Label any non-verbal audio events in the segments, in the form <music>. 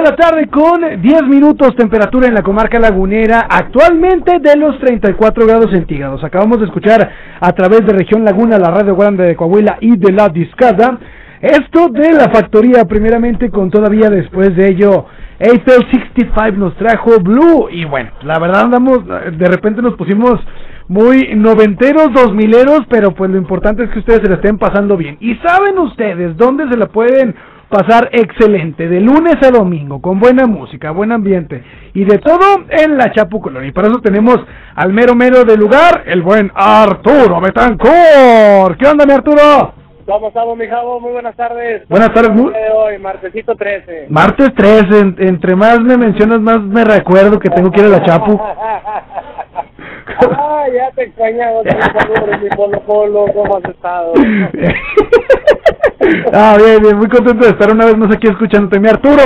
de la tarde con 10 minutos temperatura en la comarca lagunera, actualmente de los 34 grados centígrados. Acabamos de escuchar a través de Región Laguna, la Radio Grande de Coahuila y de la Discada, esto de la factoría primeramente con todavía después de ello Eiffel 65 nos trajo Blue y bueno, la verdad andamos, de repente nos pusimos muy noventeros, dos mileros, pero pues lo importante es que ustedes se la estén pasando bien. ¿Y saben ustedes dónde se la pueden pasar excelente, de lunes a domingo, con buena música, buen ambiente y de todo en la Chapu Colón. Y para eso tenemos al mero mero del lugar, el buen Arturo Betancor. ¿Qué onda, mi Arturo? ¿Cómo estamos, mi Javo? Muy buenas tardes. Buenas tardes, ¿Cómo muy- de hoy, martesito 13. Martes 3, en- entre más me mencionas, más me recuerdo que tengo que ir a la Chapu. <laughs> ah, ya te extrañaba, mi Polo Polo, ¿cómo has estado? <laughs> ah, bien, bien, muy contento de estar una vez más aquí escuchándote. Mi Arturo,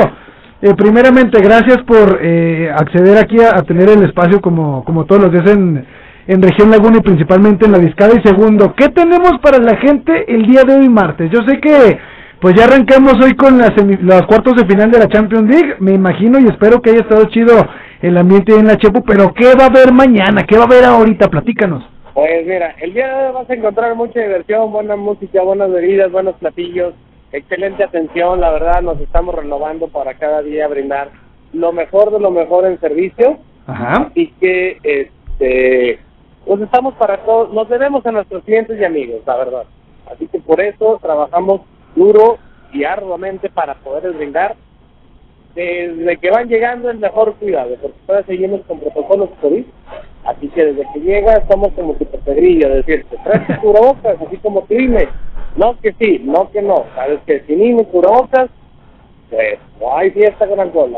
eh, primeramente, gracias por eh, acceder aquí a, tener el espacio como, como todos los días en, en Región Laguna y principalmente en la Discada. Y segundo, ¿qué tenemos para la gente el día de hoy martes? Yo sé que pues ya arrancamos hoy con las, los cuartos de final de la Champions League, me imagino y espero que haya estado chido el ambiente en la Chepu, pero ¿qué va a haber mañana? ¿Qué va a haber ahorita? Platícanos. Pues mira, el día de hoy vas a encontrar mucha diversión, buena música, buenas bebidas, buenos platillos, excelente atención, la verdad nos estamos renovando para cada día brindar lo mejor de lo mejor en servicio Ajá. y que este pues estamos para todos, nos debemos a nuestros clientes y amigos, la verdad. Así que por eso trabajamos duro y arduamente para poder brindar desde que van llegando el mejor cuidado, porque todavía seguimos con protocolos COVID, así que desde que llega somos como tu pedrillo, decirte, traes cubrebocas, así como tú no que sí, no que no, sabes que sin mi cubrebocas, pues no hay fiesta con alcohol,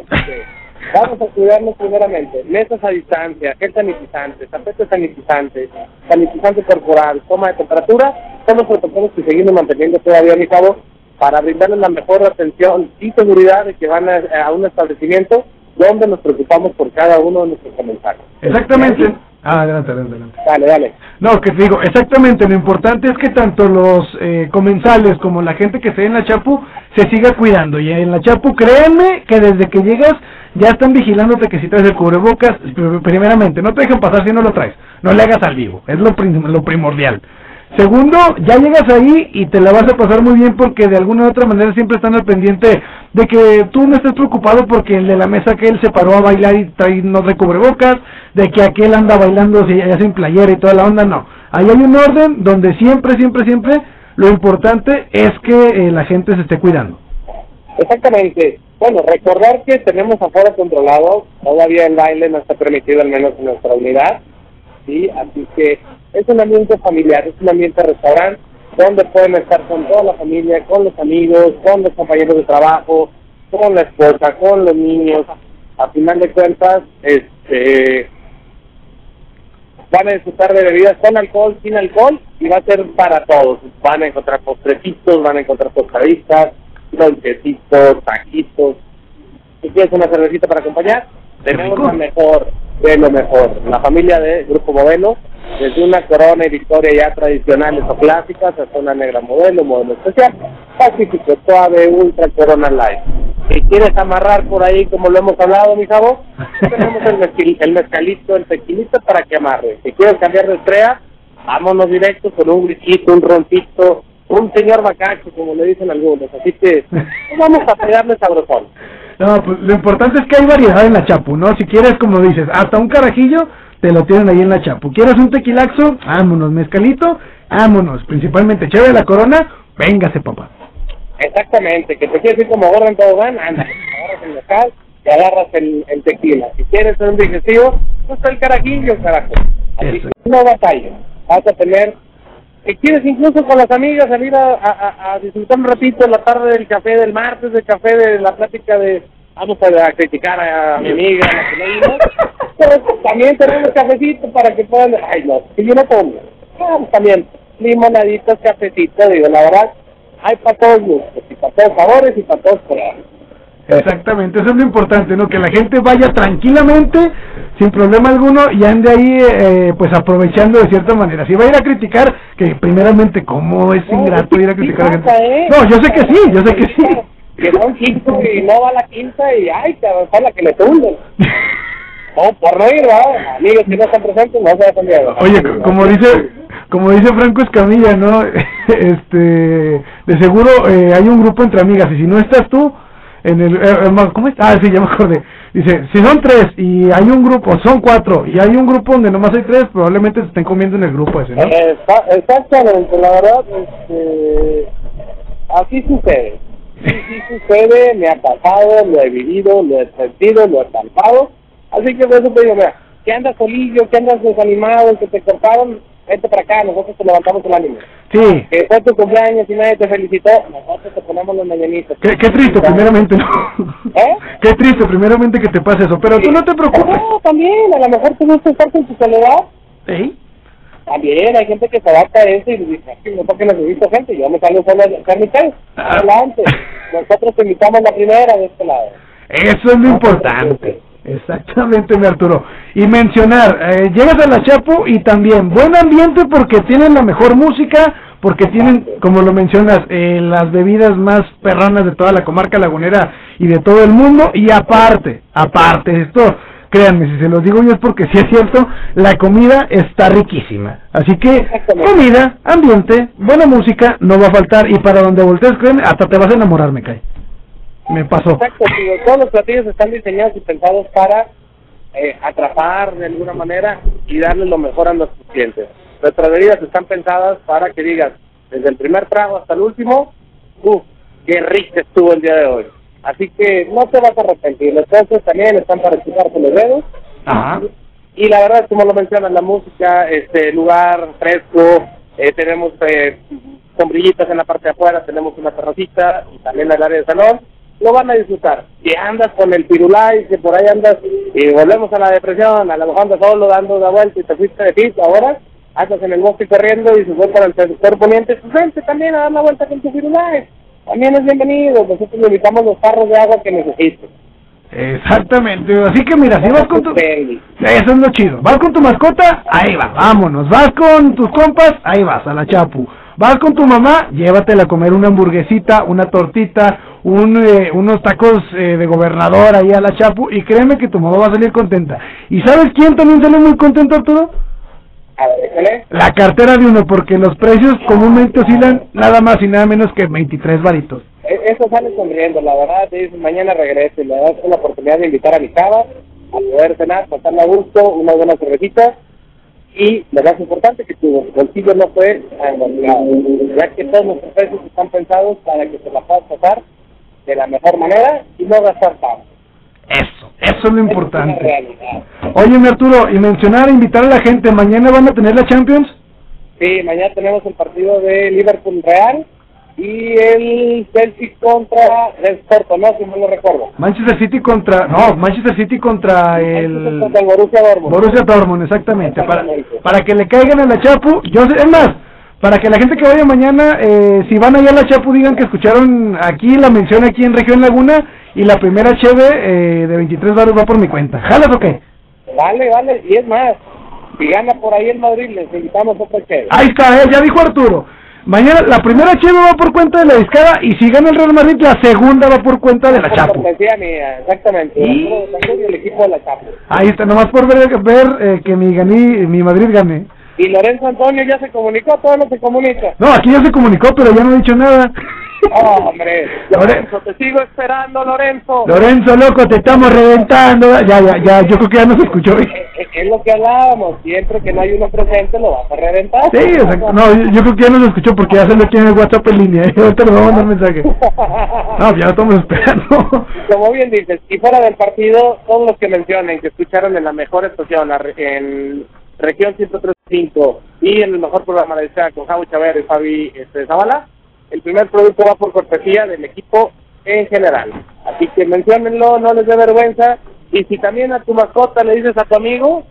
vamos a cuidarnos primeramente, mesas a distancia, gel sanitizante, tapete sanitizante, sanitizante corporal, toma de temperatura, son los protocolos que seguimos manteniendo todavía, mi cabo, para brindarles la mejor atención y seguridad de que van a, a un establecimiento donde nos preocupamos por cada uno de nuestros comentarios. Exactamente. Ah, adelante, adelante, adelante. Dale, dale. No, que te digo, exactamente, lo importante es que tanto los eh, comensales como la gente que esté en la Chapu se siga cuidando. Y en la Chapu, créanme que desde que llegas ya están vigilándote que si traes el cubrebocas, pr- primeramente, no te dejen pasar si no lo traes, no le hagas al vivo, es lo, prim- lo primordial. Segundo, ya llegas ahí y te la vas a pasar muy bien porque de alguna u otra manera siempre están al pendiente de que tú no estés preocupado porque el de la mesa que él se paró a bailar y no de cubrebocas, de que aquel anda bailando si- ya sin playera y toda la onda, no. Ahí hay un orden donde siempre, siempre, siempre lo importante es que eh, la gente se esté cuidando. Exactamente. Bueno, recordar que tenemos afuera controlado, todavía el baile no está permitido, al menos en nuestra unidad, ¿sí? Así que es un ambiente familiar, es un ambiente restaurante, donde pueden estar con toda la familia, con los amigos, con los compañeros de trabajo, con la esposa, con los niños. A final de cuentas, este van a disfrutar de bebidas con alcohol, sin alcohol, y va a ser para todos. Van a encontrar postrecitos, van a encontrar tostaditas, lonchecitos, taquitos. Si quieres una cervecita para acompañar, tenemos la mejor de lo mejor. La familia de Grupo Modelo, desde una corona y victoria ya tradicionales o clásicas hasta una negra modelo, modelo especial, Pacífico, suave, ultra, corona light. Si quieres amarrar por ahí, como lo hemos hablado, mi chavo, <laughs> tenemos el, mezquil- el mezcalito, el tequilito para que amarre. Si quieres cambiar de estrella, vámonos directo con un whisky, un roncito, un señor bacacho, como le dicen algunos. Así que pues, vamos a pegarle sabrosón. <laughs> No, pues lo importante es que hay variedad en la Chapu, ¿no? Si quieres, como dices, hasta un carajillo, te lo tienen ahí en la Chapu. ¿Quieres un tequilaxo? Vámonos, mezcalito, vámonos. Principalmente chévere la corona, véngase, papá. Exactamente, que te quieres ir como gordo en tobogán, anda, agarras el local y agarras el, el tequila. Si quieres un digestivo, pues el carajillo, carajo. Así Eso. que no batalla. Vas a tener, si quieres incluso con las amigas salir a, a, a- a disfrutar un ratito la tarde del café del martes, del café de la plática de, vamos a, a criticar a mi amiga. Pero también tenemos cafecito para que puedan, ay no, si yo no tomo, ah, también limonaditas, cafecito, digo, la verdad, hay para todos gustos, y para todos sabores y para todos colores. Exactamente, eso es lo importante, ¿no? Que la gente vaya tranquilamente, sin problema alguno, y ande ahí, eh, pues aprovechando de cierta manera. Si va a ir a criticar, que primeramente, ¿cómo es ingrato ir a criticar a la gente? ¿eh? No, yo sé que sí, yo sé que sí. Que son quinto y no va a la quinta y ay, cabrón, es la que le tunden. <laughs> No, por no ir, ¿verdad? Amigos que no están presentes, no se miedo. Oye, como dice, como dice Franco Escamilla, ¿no? <laughs> Este, de seguro eh, hay un grupo entre amigas y si no estás tú, en el, eh, eh, ¿cómo está? Ah, sí, ya me acordé. Dice, si son tres y hay un grupo, son cuatro y hay un grupo donde nomás hay tres, probablemente se estén comiendo en el grupo ese, ¿no? Eh, Exactamente, la verdad, este, así sucede. Sí, sí sucede, me ha pasado, lo he vivido, lo he sentido, lo he palpado. Así que por eso te digo, mira, que andas solillo, que andas desanimado, que te cortaron, vente para acá, nosotros te levantamos el ánimo. Sí, Que fue tu cumpleaños y nadie te felicitó, nosotros te ponemos los mañanitos. qué, qué triste, primeramente, ¿no? ¿Eh? Qué triste, primeramente que te pase eso, pero tú no te preocupes. No, también, a lo mejor tú gusta estar con tu soledad. ¿Sí? También hay gente que se adapta a eso y dice, "Es que no porque necesito gente, yo me salgo solo a hacer mi test. Ah. Adelante. Nosotros te invitamos la primera de este lado. Eso es lo importante. Exactamente, mi Arturo. Y mencionar, eh, llegas a la Chapo y también buen ambiente porque tienen la mejor música, porque tienen, como lo mencionas, eh, las bebidas más perranas de toda la comarca lagunera y de todo el mundo. Y aparte, aparte, esto, créanme, si se los digo yo es porque sí es cierto, la comida está riquísima. Así que, comida, ambiente, buena música, no va a faltar. Y para donde voltees, créeme, hasta te vas a enamorar, me cae. Me pasó. Exacto, digo, todos los platillos están diseñados y pensados para eh, atrapar de alguna manera y darle lo mejor a nuestros clientes. Nuestras bebidas están pensadas para que digas, desde el primer trago hasta el último, uff, qué rico estuvo el día de hoy. Así que no te vas a arrepentir. Los precios también están para chuparte los dedos. Ajá. Y la verdad, como lo mencionas, la música, este lugar fresco, eh, tenemos eh, sombrillitas en la parte de afuera, tenemos una terracita y también el área de salón, lo van a disfrutar. Si andas con el pirulay, que por ahí andas y volvemos a la depresión, a lo mejor andas solo dando la vuelta y te fuiste de pis, ahora andas en el bosque corriendo y se fue para el sector poniente, pues vente también a dar la vuelta con tu pirulay. También es bienvenido, nosotros le los carros de agua que necesites. Exactamente. Así que mira, si vas con tu... Eso es lo chido. Vas con tu mascota, ahí va, vámonos. Vas con tus compas, ahí vas, a la chapu. Vas con tu mamá, llévatela a comer una hamburguesita, una tortita, un, eh, unos tacos eh, de gobernador ahí a la chapu y créeme que tu mamá va a salir contenta. ¿Y sabes quién también sale muy contento, Arturo? La cartera de uno, porque los precios comúnmente oscilan nada más y nada menos que 23 varitos. E- Eso sale sonriendo, la verdad, dices, mañana regreso y le das la oportunidad de invitar a mi cava, a poder cenar, pasarla a gusto, una buena cervecita, y lo más importante que tu bolsillo no fue engordado, ya que todos nuestros precios están pensados para que te la puedas pasar de la mejor manera y no gastar tanto. Eso, eso es lo importante. Oye, mi Arturo, y mencionar, invitar a la gente, mañana van a tener la Champions. Sí, mañana tenemos el partido de Liverpool Real y el Chelsea contra el Porto, ¿no? Si no lo recuerdo. Manchester City contra, no, Manchester City contra Manchester el contra el Borussia Dortmund. Borussia Dortmund, exactamente, para, para que le caigan a la Chapu, yo sé, es más, para que la gente que vaya mañana, eh, si van allá a la Chapu, digan que escucharon aquí la mención aquí en Región Laguna y la primera cheve eh, de 23 baros va por mi cuenta. ¿Jalas o qué? Vale, vale, y es más, si gana por ahí el Madrid, les invitamos otro chévere. Ahí está, eh, ya dijo Arturo. Mañana la primera cheve va por cuenta de la discada y si gana el Real Madrid, la segunda va por cuenta de la cortesía mía, exactamente. Y- Arturo Betancourt y el equipo de la Chapo. Ahí está, nomás por ver, ver eh, que mi, ganí, mi Madrid gane. Y Lorenzo Antonio ya se comunicó, todo no se comunica. No, aquí ya se comunicó, pero ya no ha dicho nada. Hombre, Lore- Lorenzo, te sigo esperando, Lorenzo. Lorenzo, loco, te estamos reventando. Ya, ya, ya, yo creo que ya nos escuchó. Eh, eh, Es lo que hablábamos, siempre que no hay uno presente lo vas a reventar. Sí, exacto. No, yo, yo creo que ya nos escuchó porque ya se lo tiene el WhatsApp en línea. <laughs> Ahorita le vamos a mandar mensaje. <laughs> No, ya lo estamos esperando. Como bien dices, y fuera del partido, todos los que mencionen que escucharon en la mejor estación, en región 103.5 y en el mejor programa de sea con Javi Chaver y Fabi este, Zavala, el primer producto va por cortesía del equipo en general. Así que menciónenlo, no les dé vergüenza. Y si también a tu mascota le dices a tu amigo,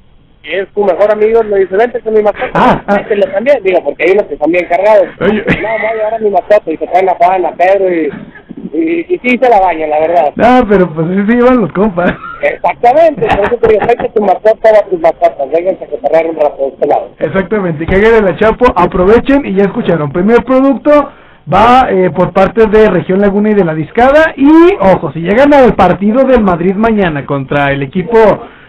que es tu mejor amigo, le dices, vente con mi mascota, Ah, ah. mételo también. Digo, porque hay unos que son bien cargados. Oye. No, voy a llevar a mi mascota y se traen a Juan, a Pedro y, y, y sí se la bañan, la verdad. No, pero pues así se llevan los compas. Exactamente, por eso te digo, tráete tu mascota o a tus mascotas, vénganse a cotorrear un rato de este lado. Exactamente, que hagan la chapo, aprovechen y ya escucharon. Primer producto va eh, por parte de Región Laguna y de la Discada. Y ojo, si llegan al partido del Madrid mañana contra el equipo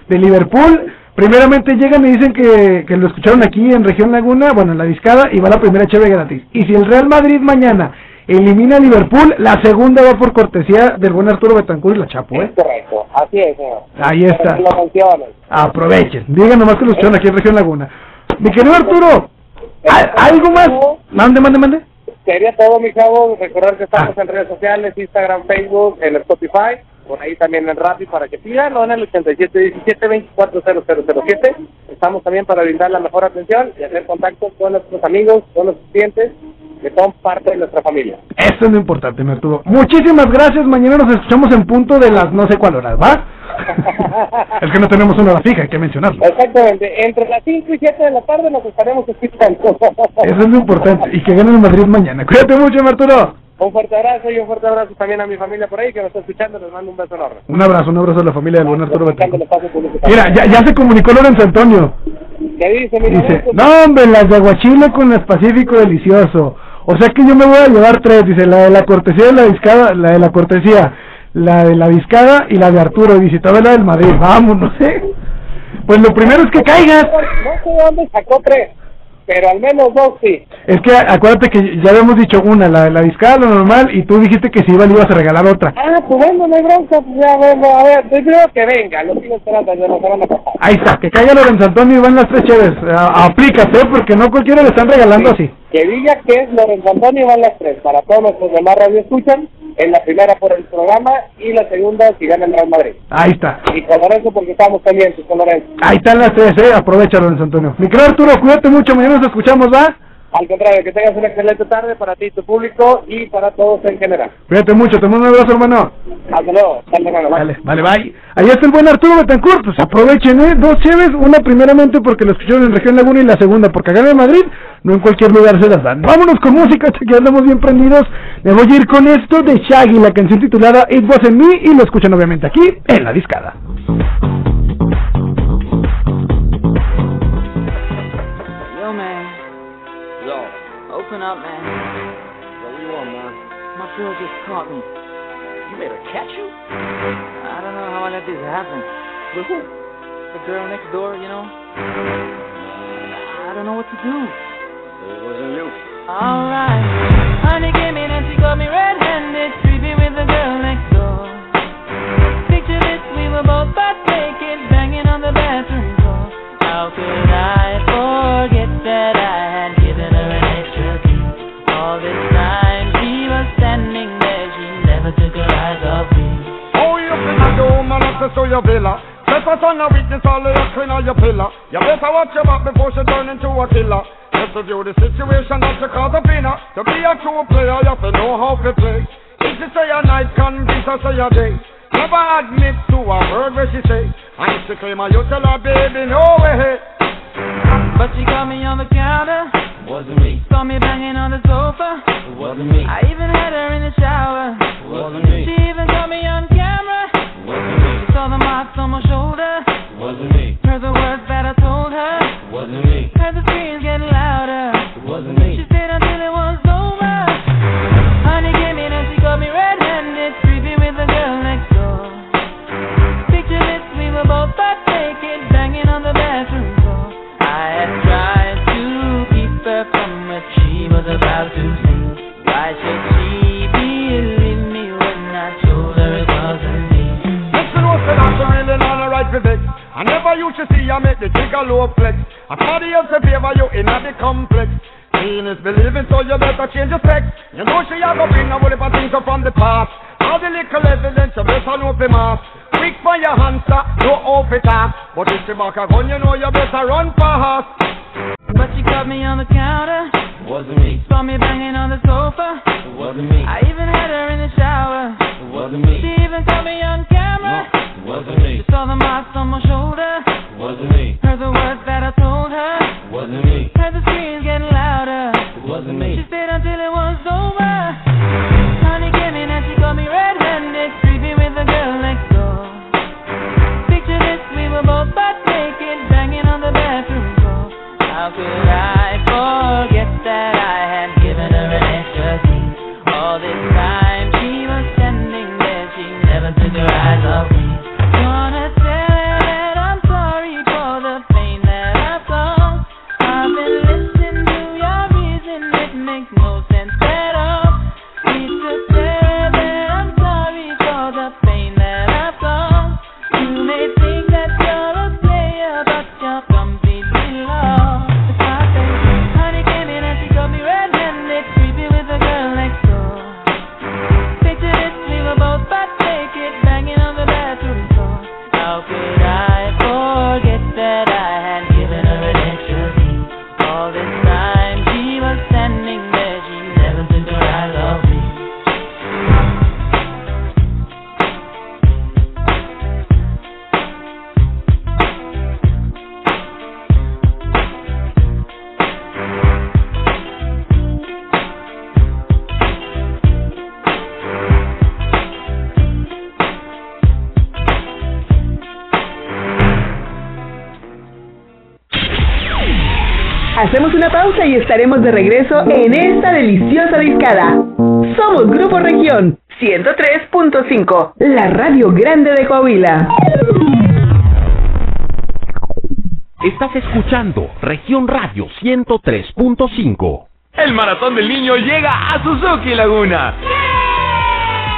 de Liverpool, primeramente llegan y dicen que, que lo escucharon aquí en Región Laguna, bueno, en la Discada, y va la primera cheve gratis. Y si el Real Madrid mañana elimina a Liverpool, la segunda va por cortesía del buen Arturo Betancourt y la Chapo, ¿eh? Es correcto, así es, señor. Ahí está. Aprovechen, digan nomás que lo escucharon aquí en Región Laguna. Mi querido Arturo, ¿al- ¿algo más? Mande, mande, mande. Sería todo, mi chavo. Recordar que estamos Ah. en redes sociales, Instagram, Facebook, en Spotify, por ahí también en Rappi para que sigan, o en el 8717-240007. Estamos también para brindar la mejor atención y hacer contacto con nuestros amigos, con nuestros clientes, que son parte de nuestra familia. Eso es lo importante, mi Arturo. Muchísimas gracias. Mañana nos escuchamos en punto de las no sé cuál horas, ¿va? Es que no tenemos una hora fija, hay que mencionarlo. Exactamente, entre las 5 y 7 de la tarde nos estaremos escuchando. Eso es lo importante. Y que gane el Madrid mañana. Cuídate mucho, Arturo. Un fuerte abrazo y un fuerte abrazo también a mi familia por ahí que me está escuchando. Les mando un beso enorme. Un abrazo, un abrazo a la familia del buen Arturo publicitario. Mira, ya, ya se comunicó Lorenzo Antonio. ¿Qué dice, mi Dice, no hombre, las de aguachile con las Pacífico delicioso. O sea que yo me voy a llevar tres, dice, la de la cortesía de la discada, la de la cortesía, la de la discada y la de Arturo, y todavía la del Madrid, vamos, no sé. Pues lo primero es que caigas. No sé de dónde sacó tres, pero al menos dos sí. Es que acuérdate que ya habíamos dicho una, la de la discada, lo normal, y tú dijiste que si iba le ibas a regalar otra. Ah, pues bueno, no hay bronca, pues ya bueno, a ver, primero que venga, lo sigo esperando la semana pasada. Ahí está, que caiga Lorenzo Antonio y van las tres chéves. Aplícate, porque no cualquiera le están regalando así. Que diga que es Lorenzo Antonio y van las tres, para todos nuestros demás radio escuchan, en la primera por el programa y la segunda si gana el Real Madrid. Ahí está. Y con Lorenzo porque estamos pendientes con Lorenzo. Ahí están las tres, eh. Aprovecha, Lorenzo Antonio. Mi querido Arturo, cuídate mucho, mañana nos escuchamos, ¿va? Al contrario, que tengas una excelente tarde para ti, tu público y para todos en general. Cuídate mucho, te mando un abrazo, hermano. Hasta luego, hasta bye. Vale, vale, bye. Ahí está el buen Arturo Betancourt. Pues aprovechen, ¿eh? Dos chéves, una primeramente porque lo escucharon en Región Laguna y la segunda porque acá en Madrid, no en cualquier lugar se las dan. Vámonos con música, hasta que andamos bien prendidos. Me voy a ir con esto de Shaggy, la canción titulada It Wasn't Me, y lo escuchan obviamente aquí en la discada. Yo, man. Yo, Open up, man. what do you want, man? My girl just caught me. You made her catch you? I don't know how I let this happen. With who? The girl next door, you know? I don't know what to do. It wasn't you. Alright. Honey came in and she got me red-handed, creepy with the girl next door. Picture this, we were both butt naked, banging on the bathroom floor. How could I forget that I had given her an extra key? All this time she was standing there, she never took her eyes off me. Oh, you finna do, man, access to your villa. Trespass on a witness, all of your clean on your pillar. You better watch your back before she turn into a killer. Just review the situation that you cause a winner. To be a true player, you have to know how to play. If she say a night, convince her say a day. Never admit to a word where she say. And if she claim her, you tell her, baby, no way. But she caught me on the counter, Wasn't me. saw me banging on the sofa. Wasn't me. I even had her in the shower. Wasn't me. She even caught me on camera. Wasn't me. She saw the marks on my shoulder. Wasn't me. Heard the words that I told her. Wasn't me. The screams getting louder. Wasn't me. She stayed until it was over. Honey came in and she got me better change sex. You know she a go bring a whole heap of things up from the past. All the little evidence you better know for mass. Quick for your answer, no off it. But if she back a gun, you know y estaremos de regreso en esta deliciosa discada. Somos Grupo Región 103.5, la radio grande de Coahuila. Estás escuchando Región Radio 103.5. El maratón del niño llega a Suzuki Laguna.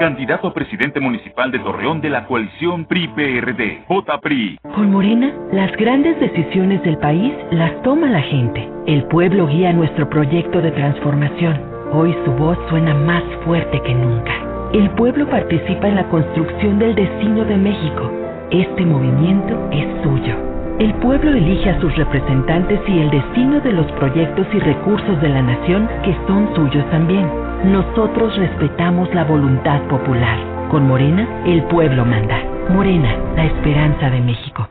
Candidato a presidente municipal de Torreón de la coalición PRI-PRD. J-PRI. Con Morena, las grandes decisiones del país las toma la gente. El pueblo guía nuestro proyecto de transformación. Hoy su voz suena más fuerte que nunca. El pueblo participa en la construcción del destino de México. Este movimiento es suyo. El pueblo elige a sus representantes y el destino de los proyectos y recursos de la nación que son suyos también. Nosotros respetamos la voluntad popular. Con Morena, el pueblo manda. Morena, la esperanza de México.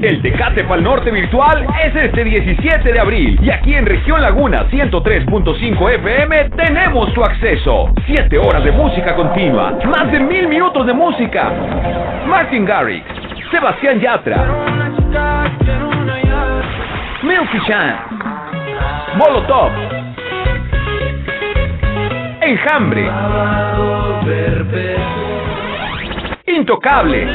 El Tecate Pal Norte virtual es este 17 de abril y aquí en Región Laguna 103.5 FM tenemos tu acceso. 7 horas de música continua, más de mil minutos de música. Martin Garrix, Sebastián Yatra, Milky Chance, Molotov, Enjambre, Intocable.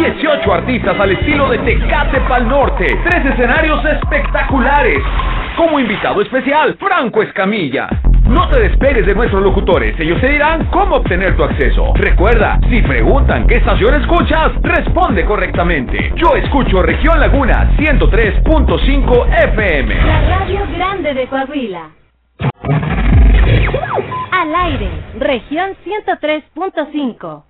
18 artistas al estilo de Tecate Pal Norte. Tres escenarios espectaculares. Como invitado especial, Franco Escamilla. No te despegues de nuestros locutores, ellos te dirán cómo obtener tu acceso. Recuerda, si preguntan qué estación escuchas, responde correctamente. Yo escucho Región Laguna 103.5 FM. La radio grande de Coahuila. Al aire, región 103.5.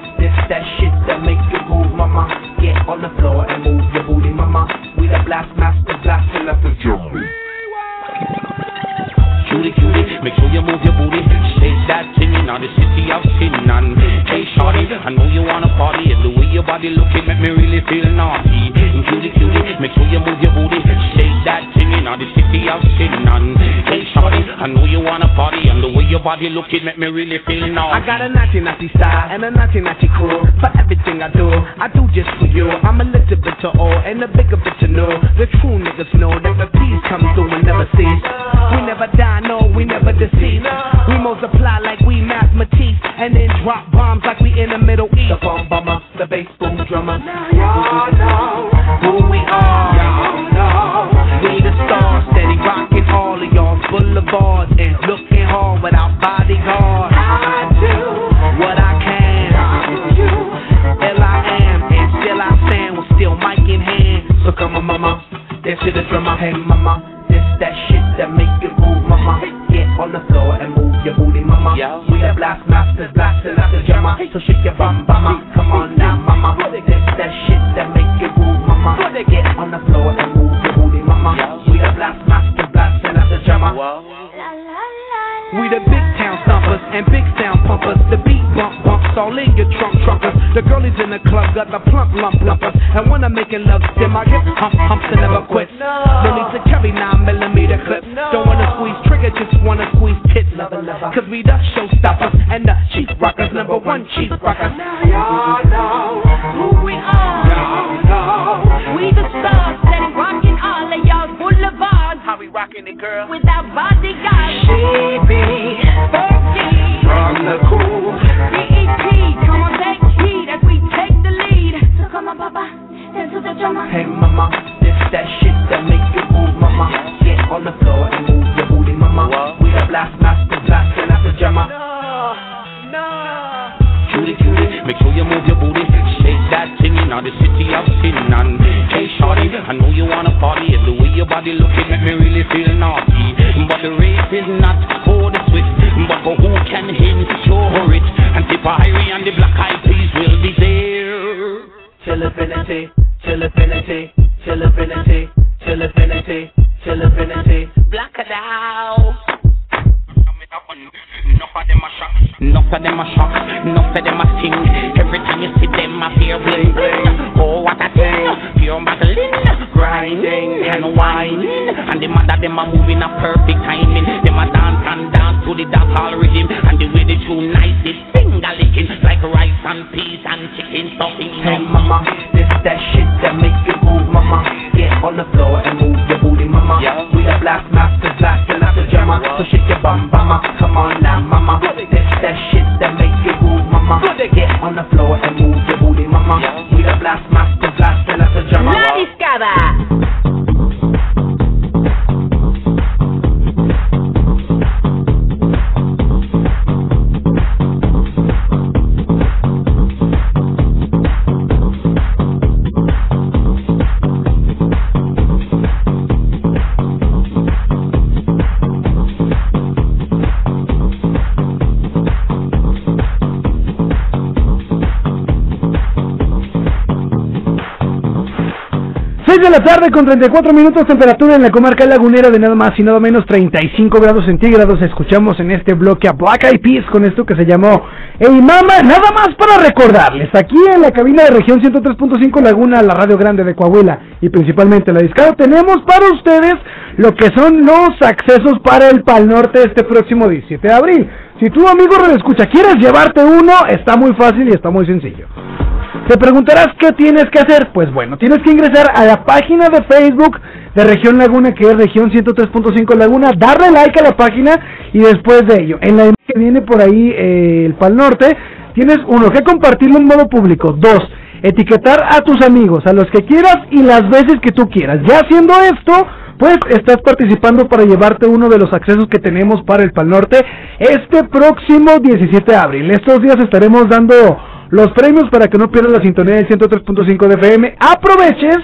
this that shit that make you move, mama. Get on the floor and move your booty, mama. We the blast master blasting up the jungle. Cutie, cutie, make sure you move your booty. Shake that thing in the city of sin. And hey, shorty, I know you wanna party. And the way your body looking make me really feel naughty. Cutie, cutie, make sure you move your booty. Shake that thing in the city of sin. And hey, shorty, I know you wanna party. And your body looking make me really feel naughty. I got a naughty naughty style and a naughty naughty crew. For everything I do, I do just for you. I'm a little bit to all and a bigger bit to know. The true niggas know that the peace comes through and never cease. We never die, no, we never deceive. We multiply like we mathematics and then drop bombs like we in the Middle East. The bomb bomber, the bass boom drummer. Now y'all know who we are. Boulevards and looking hard without bodyguards. I do what I can. L I am and still I stand with still mic in hand. So come on, mama, this is the drummer. Hey, mama, this that shit that make you move, mama. Get on the floor and move your booty, mama. We the blast masters, blasting out the jammer. So shake your bum, mama. Come on now, mama. This that shit that make you move, mama. Get on the floor blasting out the jammer. We the big town stompers and big sound pumpers. The beat bump bumps all in your trunk trunkers. The girlies in the club got the plump lump lumpers. And when I'm making love, then I get hump humps and never quit. No need to carry nine millimeter clips. Don't wanna squeeze trigger, just wanna squeeze tits. Cause we the showstoppers and the chief rockers, number one chief rockers. Now y'all know Who we are. Y'all know. We the stars boulevards. How we rockin' it, girl? With our bodyguards. She be Fergie. from the cool. BET, come on, take heed as we take the lead. So come on, Papa, dance to the drummer. Hey mama, this that shit that make you move, mama. Get on the floor and move your booty, mama. We the blast master, blasting out the jammer. Cutie, cutie, make sure you move your booty. Shake that thing in the city of sin. And hey, shorty, I know you wanna party. And the way your body looking make me really feel naughty. But the race is not for the swift, but for who can ensure it. And Tipperary and the Black Eyed Peas will be there. Till infinity, till infinity, till infinity, till infinity, till infinity. Black it out. Enough of them a shock, enough of them a shock, enough of them a sing. Every time you see them, I feel bling bling. Oh, what a thing! Pure battling, grinding and whining, and the mother them a moving a perfect timing. Them a dance and dance to the dance hall rhythm, and the way they tune nice, they finger licking like rice and peas and chicken stuffing. Hey mama, this that shit that make you move, mama. Get on the floor and move mama. We the blast masters, blasting out the jammer. So shake your bum, mama. Come on now, mama. This that shit that make you move, mama. Get on the floor and move your booty, mama. We the blast masters, blasting out the jammer. La discada. La tarde con 34 minutos, temperatura en la comarca lagunera de nada más y nada menos 35 grados centígrados. Escuchamos en este bloque a Black Eyed Peas con esto que se llamó Ey Mama. Nada más para recordarles, aquí en la cabina de región 103.5 Laguna, la radio grande de Coahuila y principalmente la Discado, tenemos para ustedes lo que son los accesos para el Pal Norte este próximo 17 de abril. Si tú, amigo Escucha, quieres llevarte uno, está muy fácil y está muy sencillo. Te preguntarás qué tienes que hacer. Pues bueno, tienes que ingresar a la página de Facebook de Región Laguna, que es Región 103.5 Laguna, darle like a la página y después de ello, en la que viene por ahí eh, el Pal Norte, tienes uno que compartirlo en modo público. Dos, etiquetar a tus amigos, a los que quieras y las veces que tú quieras. Ya haciendo esto, pues estás participando para llevarte uno de los accesos que tenemos para el Pal Norte este próximo 17 de abril. Estos días estaremos dando los premios para que no pierdas la sintonía del 103.5 de FM. Aproveches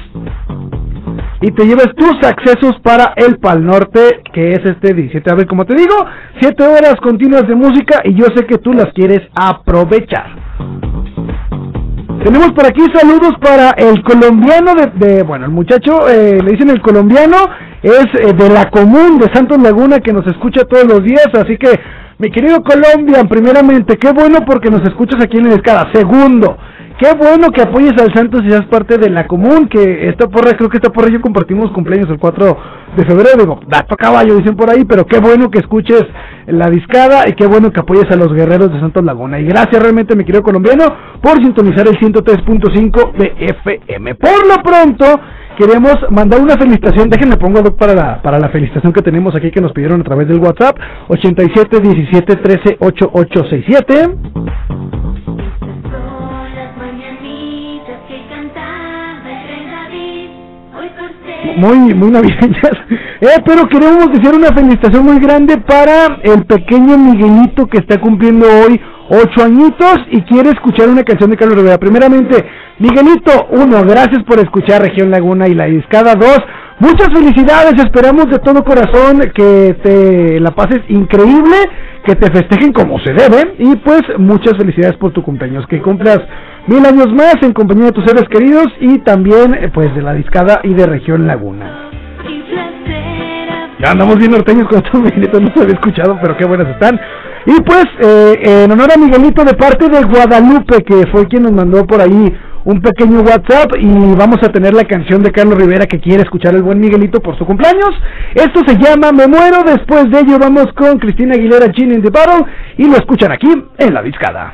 y te lleves tus accesos para el Pal Norte, que es este 17 de abril. Como te digo, 7 horas continuas de música y yo sé que tú las quieres aprovechar. Tenemos por aquí saludos para el colombiano de, de- bueno, el muchacho, eh, le dicen el colombiano, es eh, de la común de Santos Laguna que nos escucha todos los días, así que mi querido Colombia, primeramente, qué bueno porque nos escuchas aquí en la escala. Segundo, qué bueno que apoyes al Santos y seas parte de la común, que esta porra, creo que esta porra y yo compartimos cumpleaños el 4 de febrero, digo, dato caballo, dicen por ahí, pero qué bueno que escuches la discada y qué bueno que apoyes a los guerreros de Santos Laguna. Y gracias realmente, mi querido colombiano, por sintonizar el 103.5 de FM. Por lo pronto, queremos mandar una felicitación, déjenme pongo para la, para la felicitación que tenemos aquí que nos pidieron a través del WhatsApp, 87 17 13 8867. Muy muy navideñas. <laughs> Eh, pero queremos decir una felicitación muy grande para el pequeño Miguelito que está cumpliendo hoy ocho añitos y quiere escuchar una canción de Carlos Rivera. Primeramente, Miguelito, uno, gracias por escuchar Región Laguna y la Discada. Dos, muchas felicidades, esperamos de todo corazón que te la pases increíble, que te festejen como se debe y pues muchas felicidades por tu cumpleaños, que cumplas mil años más en compañía de tus seres queridos y también eh, pues de la discada y de región Laguna. Ya andamos bien norteños con estos <laughs> Miguelitos, no se había escuchado, pero qué buenas están. Y pues, eh, en honor a Miguelito de parte de Guadalupe, que fue quien nos mandó por ahí un pequeño WhatsApp y vamos a tener la canción de Carlos Rivera que quiere escuchar el buen Miguelito por su cumpleaños. Esto se llama Me Muero, después de ello vamos con Cristina Aguilera, Chin in the Battle y lo escuchan aquí en La Discada.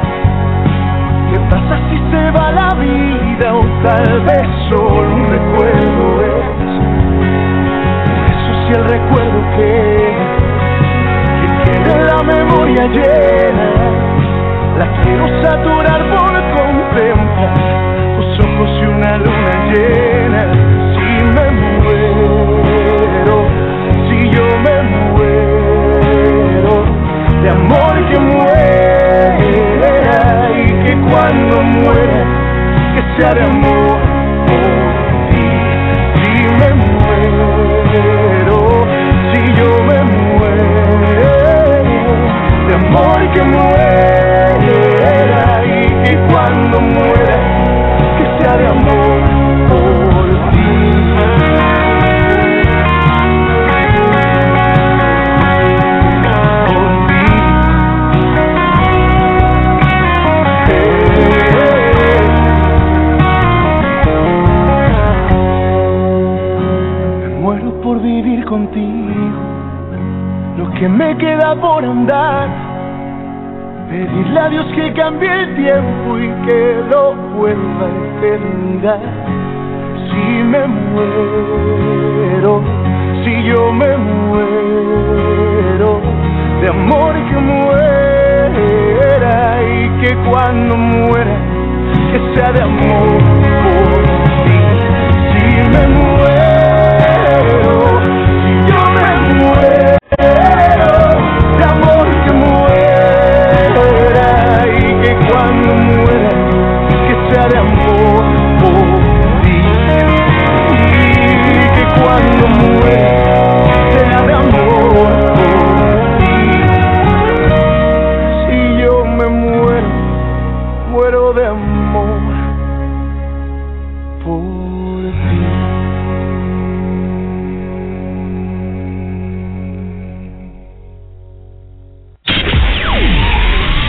¿Qué pasa si se va la vida o tal vez solo un recuerdo es? Eso si el recuerdo queda, que quede la memoria llena, la quiero saturar por contemplar tus ojos y una luna llena. Si me muero, si yo me muero, de amor que muera y que cuando muera, que sea de amor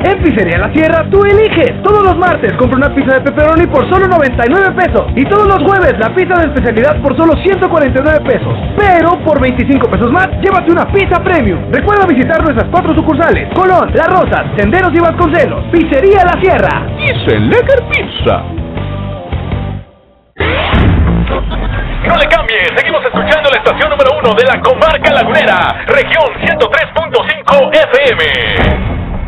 En Pizzería La Sierra tú eliges. Todos los martes compra una pizza de pepperoni por solo 99 pesos. Y todos los jueves la pizza de especialidad por solo 149 pesos. Pero por 25 pesos más, llévate una pizza premium. Recuerda visitar nuestras cuatro sucursales. Colón, Las Rosas, Senderos y Vasconcelos. Pizzería La Sierra. Dice Lecker Pizza. No le cambie, seguimos escuchando la estación número uno de la comarca lagunera, región 103.5 FM.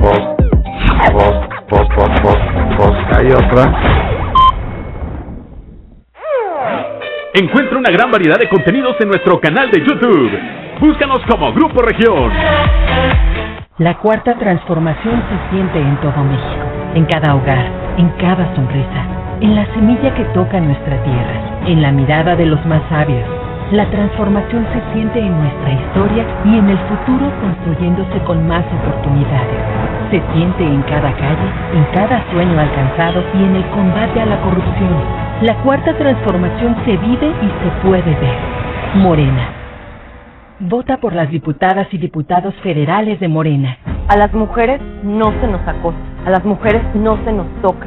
Pues, pues, pues, pues, pues que hay otra. Encuentra una gran variedad de contenidos en nuestro canal de YouTube. Búscanos como Grupo Región. La cuarta transformación se siente en todo México, en cada hogar, en cada sonrisa, en la semilla que toca nuestra tierra, en la mirada de los más sabios. La transformación se siente en nuestra historia y en el futuro construyéndose con más oportunidades. Se siente en cada calle, en cada sueño alcanzado y en el combate a la corrupción. La cuarta transformación se vive y se puede ver. Morena. Vota por las diputadas y diputados federales de Morena. A las mujeres no se nos acosa, a las mujeres no se nos toca,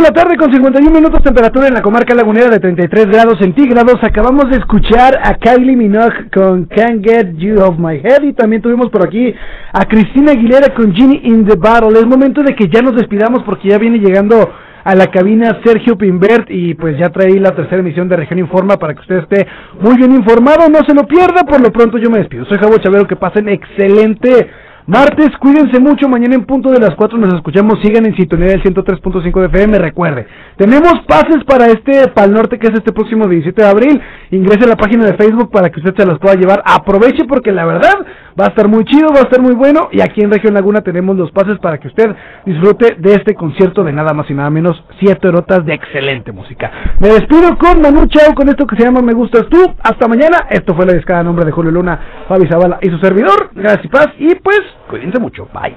De la tarde con 51 minutos temperatura en la comarca lagunera de 33 grados centígrados. Acabamos de escuchar a Kylie Minogue con Can't Get You Off My Head y también tuvimos por aquí a Cristina Aguilera con Ginny in the Battle. Es momento de que ya nos despidamos porque ya viene llegando a la cabina Sergio Pimbert y pues ya traí la tercera emisión de Región Informa para que usted esté muy bien informado, no se lo pierda, por lo pronto yo me despido. Soy Javo Chavero, que pasen excelente martes, cuídense mucho, mañana en punto de las 4 nos escuchamos, sigan en sintonía del 103.5 de FM, recuerde, tenemos pases para este Pal Norte que es este próximo 17 de abril, ingrese a la página de Facebook para que usted se los pueda llevar, aproveche porque la verdad va a estar muy chido, va a estar muy bueno y aquí en Región Laguna tenemos los pases para que usted disfrute de este concierto de nada más y nada menos siete horas de excelente música. Me despido con Manu Chao con esto que se llama Me Gustas Tú, hasta mañana, esto fue la descarga a nombre de Julio Luna, Fabi Zavala y su servidor, gracias y paz y pues Cuídense mucho. Bye.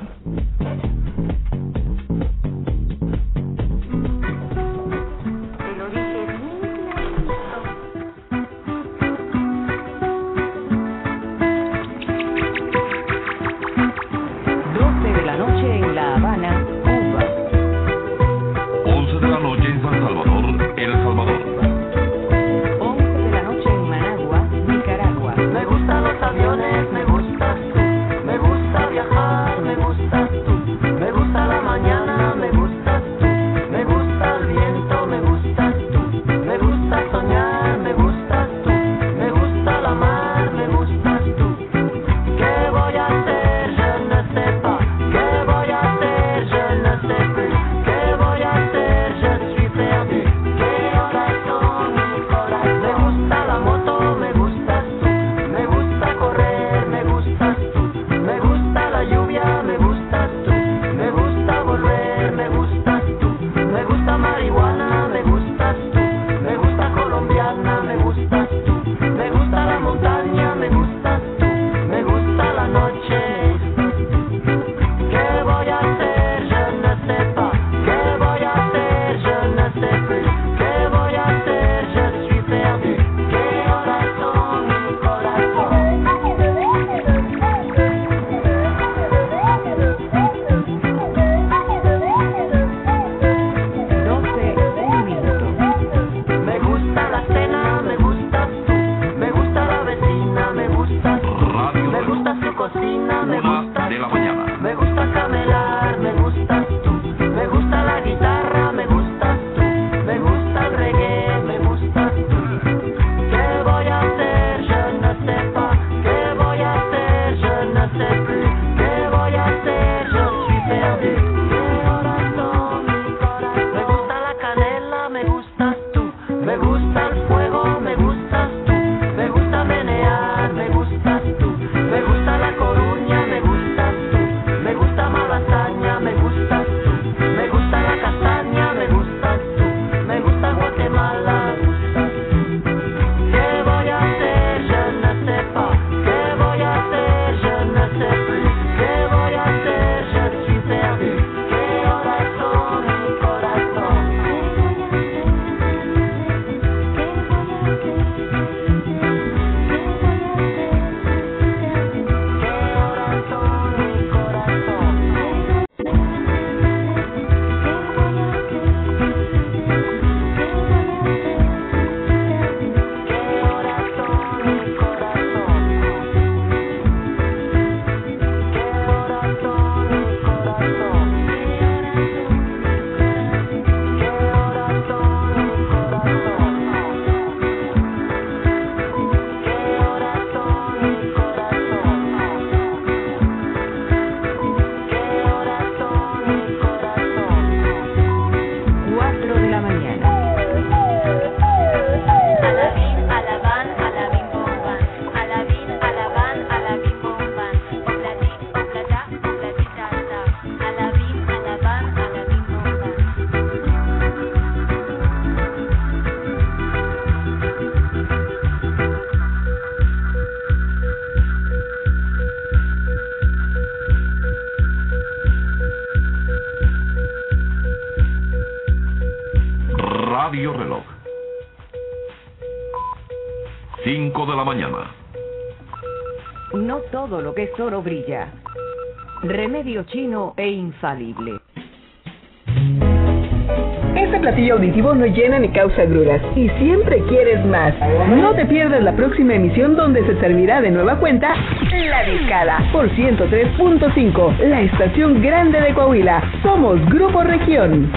tesoro brilla. Remedio chino e infalible. Este platillo auditivo no llena ni causa grulas y siempre quieres más. No te pierdas la próxima emisión donde se servirá de nueva cuenta La Discada por 103.5, la estación grande de Coahuila. Somos Grupo Región.